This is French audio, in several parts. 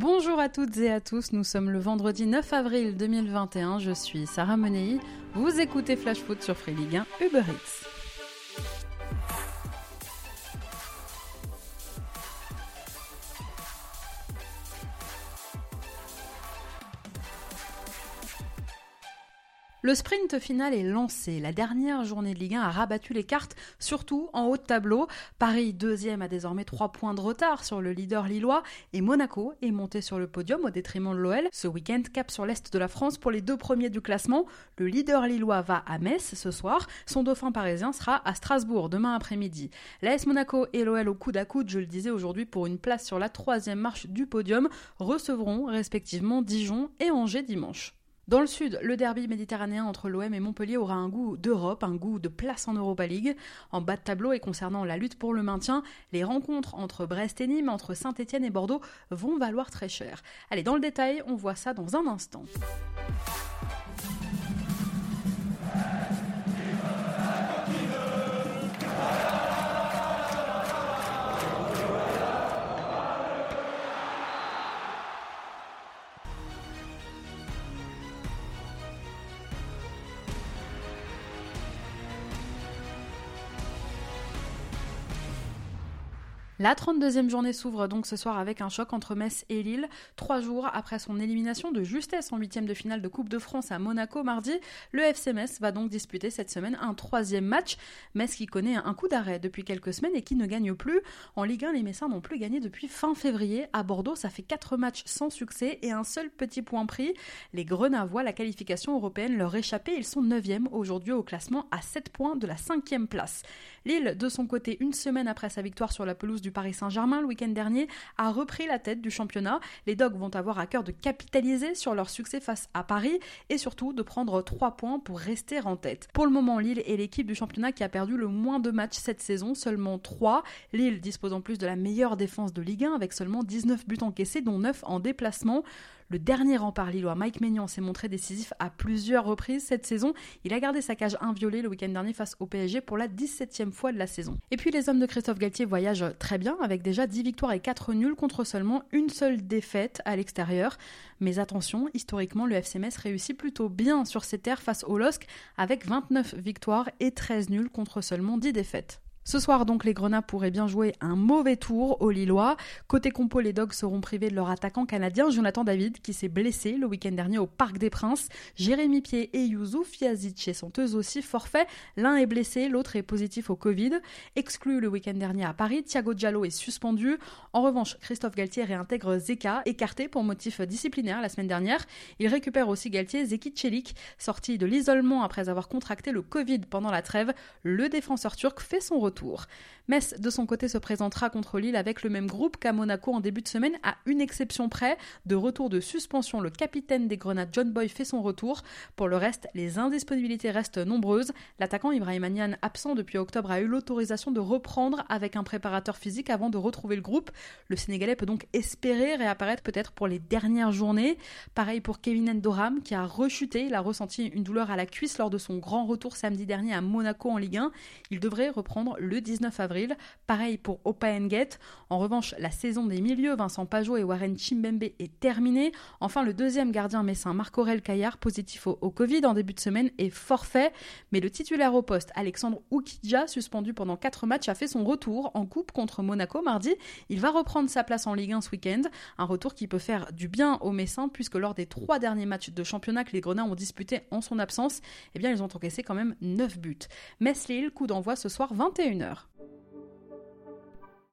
Bonjour à toutes et à tous, nous sommes le vendredi 9 avril 2021, je suis Sarah Menei, vous écoutez Flash Foot sur Free Ligue 1 Uber. Le sprint final est lancé. La dernière journée de Ligue 1 a rabattu les cartes, surtout en haut de tableau. Paris, deuxième, a désormais trois points de retard sur le leader lillois et Monaco est monté sur le podium au détriment de l'OL. Ce week-end, cap sur l'est de la France pour les deux premiers du classement. Le leader lillois va à Metz ce soir. Son dauphin parisien sera à Strasbourg demain après-midi. L'AS Monaco et l'OL au coude à coude, je le disais aujourd'hui, pour une place sur la troisième marche du podium, recevront respectivement Dijon et Angers dimanche. Dans le sud, le derby méditerranéen entre l'OM et Montpellier aura un goût d'Europe, un goût de place en Europa League. En bas de tableau et concernant la lutte pour le maintien, les rencontres entre Brest et Nîmes, entre Saint-Etienne et Bordeaux vont valoir très cher. Allez, dans le détail, on voit ça dans un instant. La 32e journée s'ouvre donc ce soir avec un choc entre Metz et Lille. Trois jours après son élimination de justesse en huitième de finale de Coupe de France à Monaco mardi, le FC Metz va donc disputer cette semaine un troisième match. Metz qui connaît un coup d'arrêt depuis quelques semaines et qui ne gagne plus. En Ligue 1, les Messins n'ont plus gagné depuis fin février. À Bordeaux, ça fait quatre matchs sans succès et un seul petit point pris. Les Grenats voient la qualification européenne leur échapper. Ils sont 9e aujourd'hui au classement à 7 points de la cinquième place. Lille, de son côté, une semaine après sa victoire sur la pelouse du Paris Saint-Germain le week-end dernier, a repris la tête du championnat. Les Dogs vont avoir à cœur de capitaliser sur leur succès face à Paris et surtout de prendre 3 points pour rester en tête. Pour le moment, Lille est l'équipe du championnat qui a perdu le moins de matchs cette saison, seulement 3. Lille dispose en plus de la meilleure défense de Ligue 1 avec seulement 19 buts encaissés, dont 9 en déplacement. Le dernier rempart lillois, Mike Maignan, s'est montré décisif à plusieurs reprises cette saison. Il a gardé sa cage inviolée le week-end dernier face au PSG pour la 17e fois de la saison. Et puis les hommes de Christophe Galtier voyagent très bien avec déjà 10 victoires et 4 nuls contre seulement une seule défaite à l'extérieur. Mais attention, historiquement, le FCMS réussit plutôt bien sur ses terres face au LOSC avec 29 victoires et 13 nuls contre seulement 10 défaites. Ce soir donc les Grenats pourraient bien jouer un mauvais tour aux Lillois. Côté compo, les Dogs seront privés de leur attaquant canadien Jonathan David qui s'est blessé le week-end dernier au Parc des Princes. Jérémy Pied et Youssouf Yazic sont eux aussi forfaits. L'un est blessé, l'autre est positif au Covid. Exclu le week-end dernier à Paris, Thiago Diallo est suspendu. En revanche, Christophe Galtier réintègre Zeka, écarté pour motif disciplinaire la semaine dernière. Il récupère aussi Galtier Zeki Çelik, sorti de l'isolement après avoir contracté le Covid pendant la trêve. Le défenseur turc fait son retour. Metz, de son côté, se présentera contre Lille avec le même groupe qu'à Monaco en début de semaine, à une exception près. De retour de suspension, le capitaine des Grenades, John Boy, fait son retour. Pour le reste, les indisponibilités restent nombreuses. L'attaquant Ibrahim Anian, absent depuis octobre, a eu l'autorisation de reprendre avec un préparateur physique avant de retrouver le groupe. Le Sénégalais peut donc espérer réapparaître peut-être pour les dernières journées. Pareil pour Kevin Endoram, qui a rechuté. Il a ressenti une douleur à la cuisse lors de son grand retour samedi dernier à Monaco en Ligue 1. Il devrait reprendre le 19 avril. Pareil pour Opa. En revanche, la saison des milieux, Vincent Pajot et Warren Chimbembe est terminée. Enfin, le deuxième gardien messin, Marc-Aurel Caillard, positif au, Covid en début de semaine, est forfait. Mais le titulaire au poste, Alexandre Oukidja, suspendu pendant 4 matchs, a fait son retour en coupe contre Monaco mardi. Il va reprendre sa place en Ligue 1 ce week-end. Un retour qui peut faire du bien aux Messins, puisque lors des trois derniers matchs de championnat que les Grenats ont disputés en son absence, eh bien, ils ont encaissé quand même 9 buts. Metz-Lille, coup d'envoi ce soir 21h.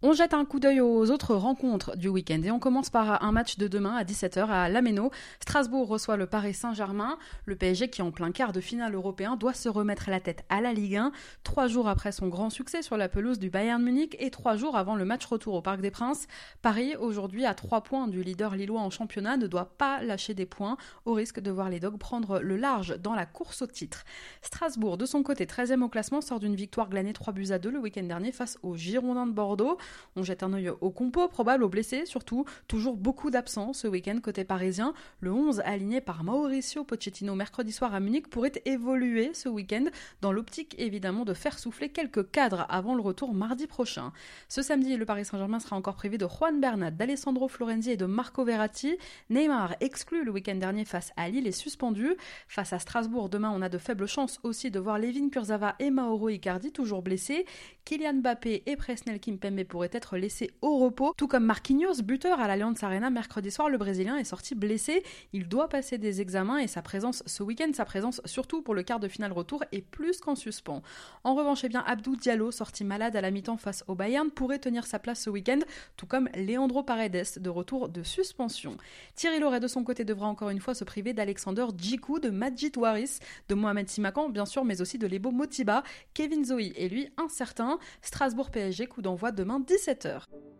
On jette un coup d'œil aux autres rencontres du week-end et on commence par un match de demain à 17h à Lameno. Strasbourg reçoit le Paris Saint-Germain. Le PSG qui en plein quart de finale européen doit se remettre la tête à la Ligue 1 trois jours après son grand succès sur la pelouse du Bayern Munich et trois jours avant le match retour au Parc des Princes. Paris, aujourd'hui à trois points du leader lillois en championnat, ne doit pas lâcher des points au risque de voir les Dogs prendre le large dans la course au titre. Strasbourg, de son côté 13e au classement, sort d'une victoire glanée 3 buts à 2 le week-end dernier face aux Girondins de Bordeaux. On jette un œil au compo, probable aux blessés, surtout toujours beaucoup d'absents ce week-end côté parisien. Le 11 aligné par Mauricio Pochettino mercredi soir à Munich pourrait évoluer ce week-end dans l'optique évidemment de faire souffler quelques cadres avant le retour mardi prochain. Ce samedi, le Paris Saint-Germain sera encore privé de Juan Bernat, d'Alessandro Florenzi et de Marco Verratti. Neymar, exclu le week-end dernier face à Lille, est suspendu. Face à Strasbourg, demain, on a de faibles chances aussi de voir Levin Kurzava et Mauro Icardi toujours blessés. Kylian Mbappé et Presnel Kimpembe pourraient être laissés au repos, tout comme Marquinhos, buteur à l'Allianz Arena mercredi soir. Le Brésilien est sorti blessé. Il doit passer des examens et sa présence ce week-end, sa présence surtout pour le quart de finale retour, est plus qu'en suspens. En revanche, eh bien, Abdou Diallo, sorti malade à la mi-temps face au Bayern, pourrait tenir sa place ce week-end, tout comme Leandro Paredes, de retour de suspension. Thierry Loret, de son côté, devra encore une fois se priver d'Alexander Djikou, de Majid Waris, de Mohamed Simakan, bien sûr, mais aussi de Lebo Motiba. Kevin Zoe est lui incertain. Strasbourg PSG, coup d'envoi demain 17h.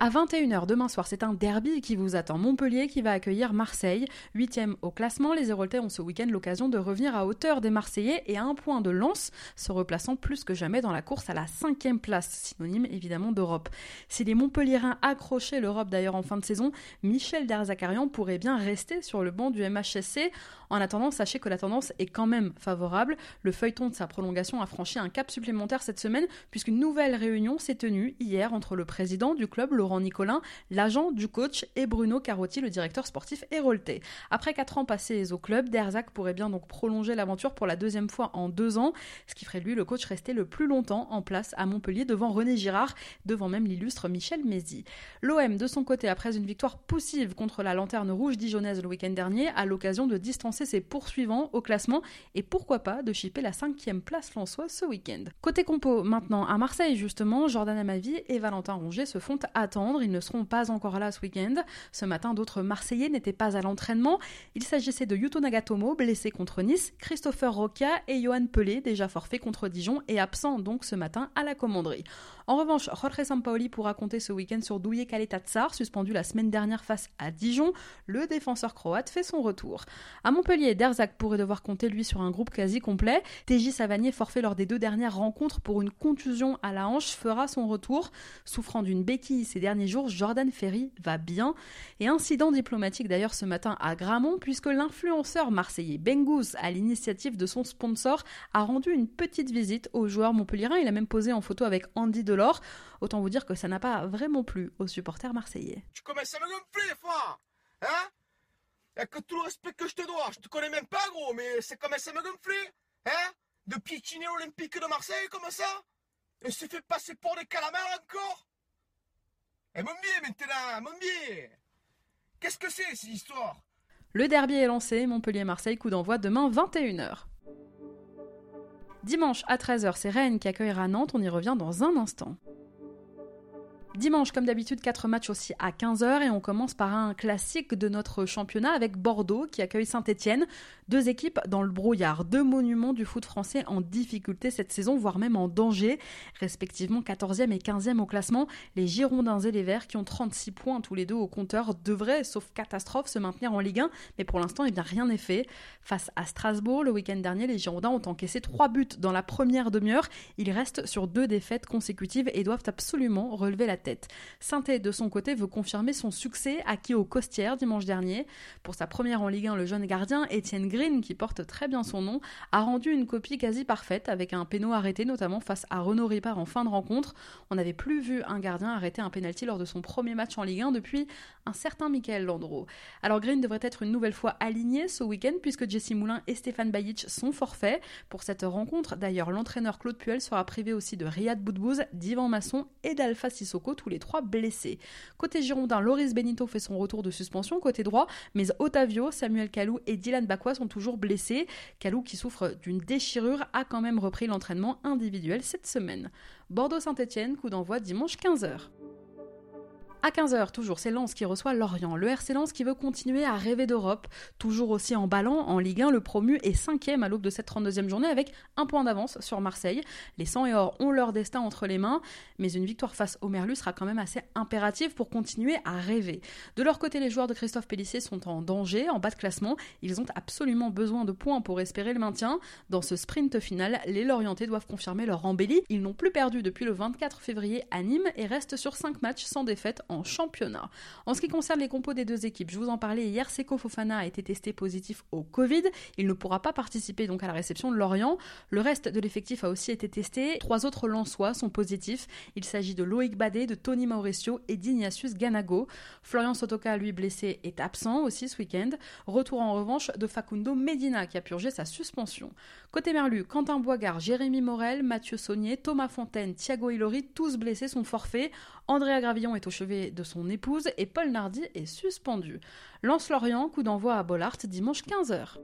À 21h demain soir, c'est un derby qui vous attend. Montpellier qui va accueillir Marseille. Huitième au classement, les Héroltais ont ce week-end l'occasion de revenir à hauteur des Marseillais et à un point de lance, se replaçant plus que jamais dans la course à la cinquième place, synonyme évidemment d'Europe. Si les Montpelliérains accrochaient l'Europe d'ailleurs en fin de saison, Michel Derzakarian pourrait bien rester sur le banc du MHSC. En attendant, sachez que la tendance est quand même favorable. Le feuilleton de sa prolongation a franchi un cap supplémentaire cette semaine puisqu'une nouvelle réunion s'est tenue hier entre le président du club, Laurent Nicolin, l'agent du coach et Bruno Carotti, le directeur sportif hérolté. Après quatre ans passés au club, Derzac pourrait bien donc prolonger l'aventure pour la deuxième fois en deux ans, ce qui ferait lui le coach rester le plus longtemps en place à Montpellier devant René Girard, devant même l'illustre Michel Mézi. L'OM, de son côté, après une victoire poussive contre la Lanterne Rouge dijonnaise le week-end dernier, a l'occasion de distancer ses poursuivants au classement et pourquoi pas de chipper la cinquième place François ce week-end. Côté compo, maintenant à Marseille justement, Jordan Amavi et Valentin Rongier se font attendre ils ne seront pas encore là ce week-end. Ce matin, d'autres Marseillais n'étaient pas à l'entraînement. Il s'agissait de Yuto Nagatomo, blessé contre Nice, Christopher Roca et Johan Pelé, déjà forfait contre Dijon et absent donc ce matin à la commanderie. En revanche, Jorge Sampaoli pourra compter ce week-end sur Douye Kaletatsar, suspendu la semaine dernière face à Dijon. Le défenseur croate fait son retour. À Montpellier, Derzak pourrait devoir compter lui sur un groupe quasi complet. TJ Savanier, forfait lors des deux dernières rencontres pour une contusion à la hanche, fera son retour. Souffrant d'une béquille ces derniers jours, Jordan Ferry va bien. Et incident diplomatique d'ailleurs ce matin à Gramont, puisque l'influenceur marseillais Bengouz, à l'initiative de son sponsor, a rendu une petite visite aux joueurs montpelliérains. Il a même posé en photo avec Andy Delors. Autant vous dire que ça n'a pas vraiment plu aux supporters marseillais. Tu commences à me gonfler, frère Hein? Avec tout le respect que je te dois, je te connais même pas, gros, mais c'est commence à me gonfler Hein? De piétiner l'Olympique de Marseille comme ça? Et se fait passer pour des calamars encore? Et mon biais maintenant, mon biais Qu'est-ce que c'est cette histoire? Le derby est lancé, Montpellier-Marseille, coup d'envoi demain 21h. Dimanche à 13h, c'est Rennes qui accueillera Nantes, on y revient dans un instant. Dimanche, comme d'habitude, quatre matchs aussi à 15h et on commence par un classique de notre championnat avec Bordeaux qui accueille Saint-Etienne. Deux équipes dans le brouillard, deux monuments du foot français en difficulté cette saison, voire même en danger, respectivement 14e et 15e au classement. Les Girondins et les Verts qui ont 36 points tous les deux au compteur devraient, sauf catastrophe, se maintenir en Ligue 1, mais pour l'instant, eh bien, rien n'est fait. Face à Strasbourg, le week-end dernier, les Girondins ont encaissé trois buts dans la première demi-heure. Ils restent sur deux défaites consécutives et doivent absolument relever la tête saint de son côté, veut confirmer son succès acquis au Costières dimanche dernier. Pour sa première en Ligue 1, le jeune gardien Étienne Green, qui porte très bien son nom, a rendu une copie quasi parfaite avec un péno arrêté, notamment face à Renaud Ripard en fin de rencontre. On n'avait plus vu un gardien arrêter un pénalty lors de son premier match en Ligue 1 depuis un certain Michael Landreau. Alors Green devrait être une nouvelle fois aligné ce week-end puisque Jesse Moulin et Stéphane Bajic sont forfaits pour cette rencontre. D'ailleurs, l'entraîneur Claude Puel sera privé aussi de Riyad Boudbouz, d'Ivan Masson et d'Alpha Sissoko tous les trois blessés. Côté Girondin, Loris Benito fait son retour de suspension côté droit, mais Otavio, Samuel Kalou et Dylan Bakwa sont toujours blessés. Kalou, qui souffre d'une déchirure, a quand même repris l'entraînement individuel cette semaine. Bordeaux-Saint-Etienne, coup d'envoi dimanche 15h. À 15h, toujours, c'est Lens qui reçoit Lorient. Le RC Lens qui veut continuer à rêver d'Europe, toujours aussi emballant en Ligue 1. Le promu est cinquième à l'aube de cette 32e journée avec un point d'avance sur Marseille. Les 100 et or ont leur destin entre les mains, mais une victoire face au Merlu sera quand même assez impérative pour continuer à rêver. De leur côté, les joueurs de Christophe Pellissier sont en danger, en bas de classement. Ils ont absolument besoin de points pour espérer le maintien. Dans ce sprint final, les Lorientais doivent confirmer leur embellie. Ils n'ont plus perdu depuis le 24 février à Nîmes et restent sur 5 matchs sans défaite en championnat. En ce qui concerne les compos des deux équipes, je vous en parlais hier, Seko Fofana a été testé positif au Covid. Il ne pourra pas participer donc à la réception de Lorient. Le reste de l'effectif a aussi été testé. Trois autres Lensois sont positifs. Il s'agit de Loïc Badé, de Tony Mauricio et d'Ignatius Ganago. Florian Sotoka, lui blessé, est absent aussi ce week-end. Retour en revanche de Facundo Medina qui a purgé sa suspension. Côté Merlu, Quentin Boigard, Jérémy Morel, Mathieu Saunier, Thomas Fontaine, Thiago Ilori, tous blessés sont forfaits. Andrea Gravillon est au chevet de son épouse et Paul Nardi est suspendu. Lance-Lorient, coup d'envoi à Bollard dimanche 15h.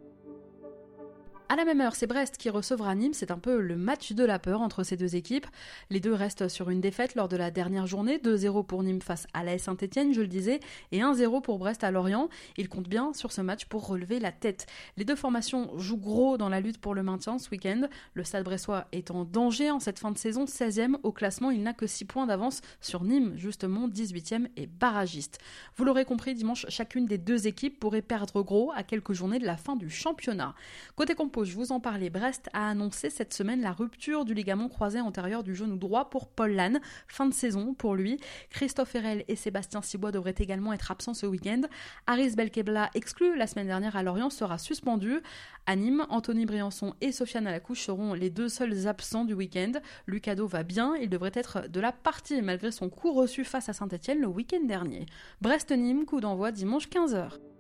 À la même heure, c'est Brest qui recevra Nîmes. C'est un peu le match de la peur entre ces deux équipes. Les deux restent sur une défaite lors de la dernière journée. 2-0 pour Nîmes face à l'AS Saint-Etienne, je le disais, et 1-0 pour Brest à Lorient. Ils comptent bien sur ce match pour relever la tête. Les deux formations jouent gros dans la lutte pour le maintien ce week-end. Le Stade Bressois est en danger en cette fin de saison. 16e au classement, il n'a que 6 points d'avance sur Nîmes, justement 18e et barragiste. Vous l'aurez compris, dimanche, chacune des deux équipes pourrait perdre gros à quelques journées de la fin du championnat. Côté je vous en parlais, Brest a annoncé cette semaine la rupture du ligament croisé antérieur du genou droit pour Paul Lannes. Fin de saison pour lui. Christophe Herel et Sébastien Sibois devraient également être absents ce week-end. Aris Belkebla, exclu la semaine dernière à Lorient, sera suspendu. À Nîmes, Anthony Briançon et Sofiane Alacouche seront les deux seuls absents du week-end. Lucado va bien, il devrait être de la partie malgré son coup reçu face à Saint-Etienne le week-end dernier. Brest-Nîmes, coup d'envoi dimanche 15h.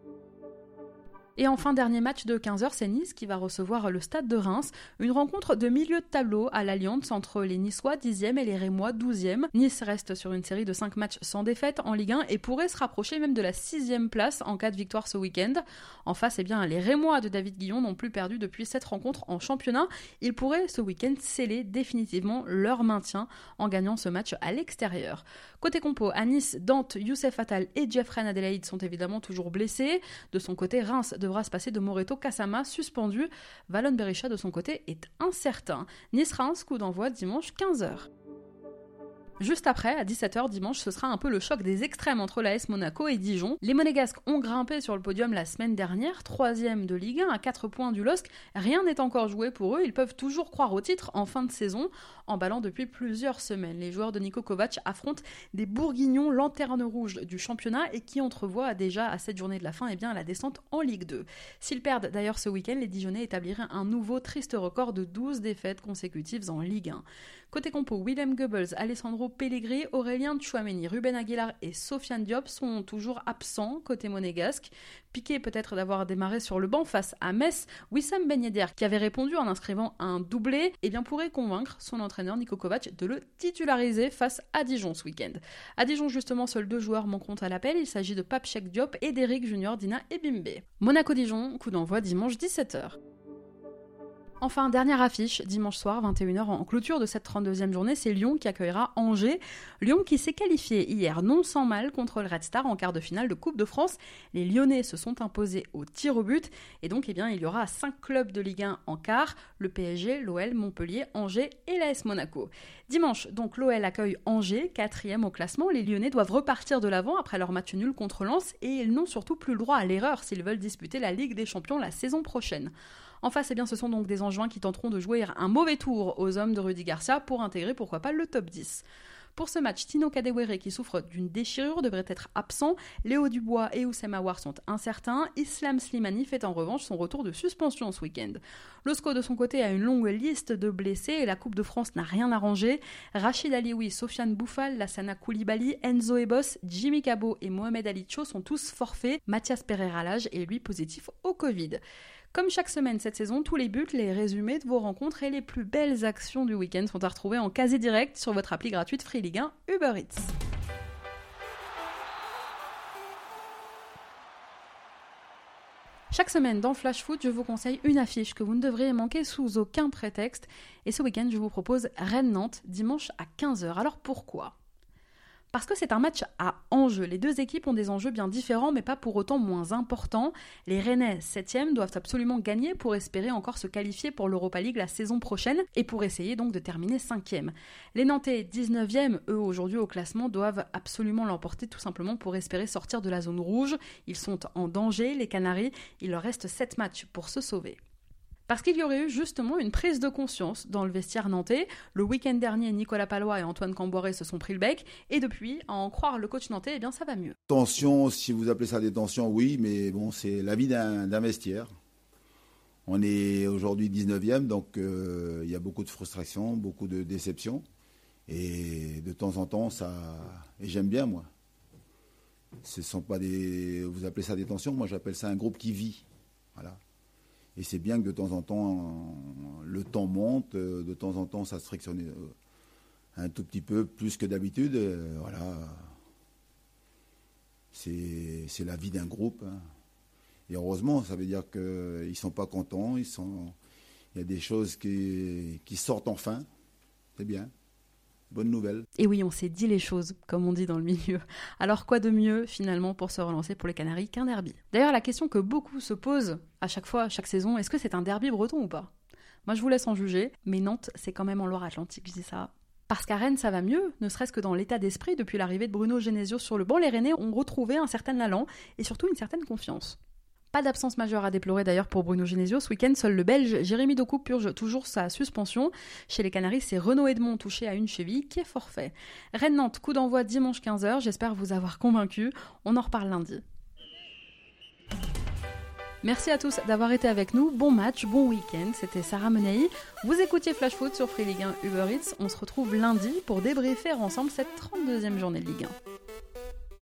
Et enfin, dernier match de 15h, c'est Nice qui va recevoir le stade de Reims. Une rencontre de milieu de tableau à l'Alliance entre les Niçois 10e et les Rémois 12e. Nice reste sur une série de 5 matchs sans défaite en Ligue 1 et pourrait se rapprocher même de la 6e place en cas de victoire ce week-end. En face, eh bien, les Rémois de David Guillon n'ont plus perdu depuis cette rencontre en championnat. Ils pourraient ce week-end sceller définitivement leur maintien en gagnant ce match à l'extérieur. Côté compo, à Nice, Dante, Youssef Attal et Jeffrey Adelaide sont évidemment toujours blessés. De son côté, Reims devra se passer de Moreto Kasama, suspendu. Valon Berisha, de son côté, est incertain. Nice-Reims, coup d'envoi dimanche 15h. Juste après, à 17h dimanche, ce sera un peu le choc des extrêmes entre l'AS Monaco et Dijon. Les Monégasques ont grimpé sur le podium la semaine dernière, troisième de Ligue 1 à 4 points du LOSC. Rien n'est encore joué pour eux, ils peuvent toujours croire au titre en fin de saison, en ballant depuis plusieurs semaines. Les joueurs de Niko Kovac affrontent des bourguignons lanternes rouges du championnat et qui entrevoient déjà à cette journée de la fin eh bien, la descente en Ligue 2. S'ils perdent d'ailleurs ce week-end, les Dijonais établiraient un nouveau triste record de 12 défaites consécutives en Ligue 1. Côté compo, Willem Goebbels, Alessandro Pellegrini, Aurélien Chouameni, Ruben Aguilar et Sofiane Diop sont toujours absents côté monégasque. Piqué peut-être d'avoir démarré sur le banc face à Metz, Wissam Ben Yedder, qui avait répondu en inscrivant un doublé, eh bien pourrait convaincre son entraîneur Niko Kovac de le titulariser face à Dijon ce week-end. À Dijon justement, seuls deux joueurs manqueront à l'appel, il s'agit de Papchek Diop et d'Eric Junior Dina et Bimbe. Monaco-Dijon, coup d'envoi dimanche 17h. Enfin, dernière affiche, dimanche soir, 21h, en clôture de cette 32e journée, c'est Lyon qui accueillera Angers. Lyon qui s'est qualifié hier non sans mal contre le Red Star en quart de finale de Coupe de France. Les Lyonnais se sont imposés au tir au but et donc eh bien, il y aura 5 clubs de Ligue 1 en quart, le PSG, l'OL, Montpellier, Angers et l'AS Monaco. Dimanche, donc l'OL accueille Angers, quatrième au classement. Les Lyonnais doivent repartir de l'avant après leur match nul contre Lens et ils n'ont surtout plus le droit à l'erreur s'ils veulent disputer la Ligue des Champions la saison prochaine. En face, eh bien, ce sont donc des Angevins qui tenteront de jouer un mauvais tour aux hommes de Rudy Garcia pour intégrer pourquoi pas le top 10. Pour ce match, Tino Kadewere, qui souffre d'une déchirure, devrait être absent. Léo Dubois et Oussem Aouar sont incertains. Islam Slimani fait en revanche son retour de suspension ce week-end. L'OSCO, de son côté, a une longue liste de blessés et la Coupe de France n'a rien arrangé. Rachid Alioui, Sofiane Bouffal, Lassana Koulibaly, Enzo Ebos, Jimmy Cabot et Mohamed Ali Cho sont tous forfaits. Mathias Pereira Lage est lui positif au Covid. Comme chaque semaine cette saison, tous les buts, les résumés de vos rencontres et les plus belles actions du week-end sont à retrouver en quasi direct sur votre appli gratuite Free Ligue 1 Uber Eats. Chaque semaine dans Flash Foot, je vous conseille une affiche que vous ne devriez manquer sous aucun prétexte. Et ce week-end, je vous propose Rennes-Nantes dimanche à 15h. Alors pourquoi? Parce que c'est un match à enjeu. Les deux équipes ont des enjeux bien différents, mais pas pour autant moins importants. Les Rennais, 7 doivent absolument gagner pour espérer encore se qualifier pour l'Europa League la saison prochaine et pour essayer donc de terminer 5 Les Nantais, 19e, eux aujourd'hui au classement, doivent absolument l'emporter tout simplement pour espérer sortir de la zone rouge. Ils sont en danger, les Canaries. Il leur reste 7 matchs pour se sauver. Parce qu'il y aurait eu justement une prise de conscience dans le vestiaire nantais. Le week-end dernier, Nicolas Palois et Antoine Camboiré se sont pris le bec. Et depuis, en croire le coach nantais, eh ça va mieux. Tension, si vous appelez ça des tensions, oui, mais bon, c'est la vie d'un vestiaire. On est aujourd'hui 19e, donc euh, il y a beaucoup de frustration, beaucoup de déception. Et de temps en temps, ça. Et j'aime bien, moi. Ce sont pas des. Vous appelez ça des tensions, moi j'appelle ça un groupe qui vit. Voilà. Et c'est bien que de temps en temps, le temps monte, euh, de temps en temps, ça se frictionne euh, un tout petit peu plus que d'habitude. Euh, voilà. C'est la vie d'un groupe. Hein. Et heureusement, ça veut dire qu'ils ne sont pas contents. Ils sont, il y a des choses qui, qui sortent enfin. C'est bien. Bonne nouvelle. Et oui, on s'est dit les choses, comme on dit dans le milieu. Alors quoi de mieux, finalement, pour se relancer pour les Canaries qu'un derby? D'ailleurs, la question que beaucoup se posent à chaque fois, à chaque saison, est-ce que c'est un derby breton ou pas? Moi, je vous laisse en juger, mais Nantes, c'est quand même en Loire-Atlantique, je dis ça. Parce qu'à Rennes, ça va mieux, ne serait-ce que dans l'état d'esprit depuis l'arrivée de Bruno Genesio sur le banc, les Rennais ont retrouvé un certain allant et surtout une certaine confiance. Pas d'absence majeure à déplorer d'ailleurs pour Bruno Genesio. Ce week-end, seul le Belge Jérémy Doku purge toujours sa suspension. Chez les Canaries, c'est Renaud Edmond touché à une cheville qui est forfait. Rennes-Nantes, coup d'envoi dimanche 15h. J'espère vous avoir convaincu. On en reparle lundi. Merci à tous d'avoir été avec nous. Bon match, bon week-end. C'était Sarah Menei. Vous écoutiez Flash Foot sur Free Ligue 1 Uber Eats. On se retrouve lundi pour débriefer ensemble cette 32e journée de Ligue 1.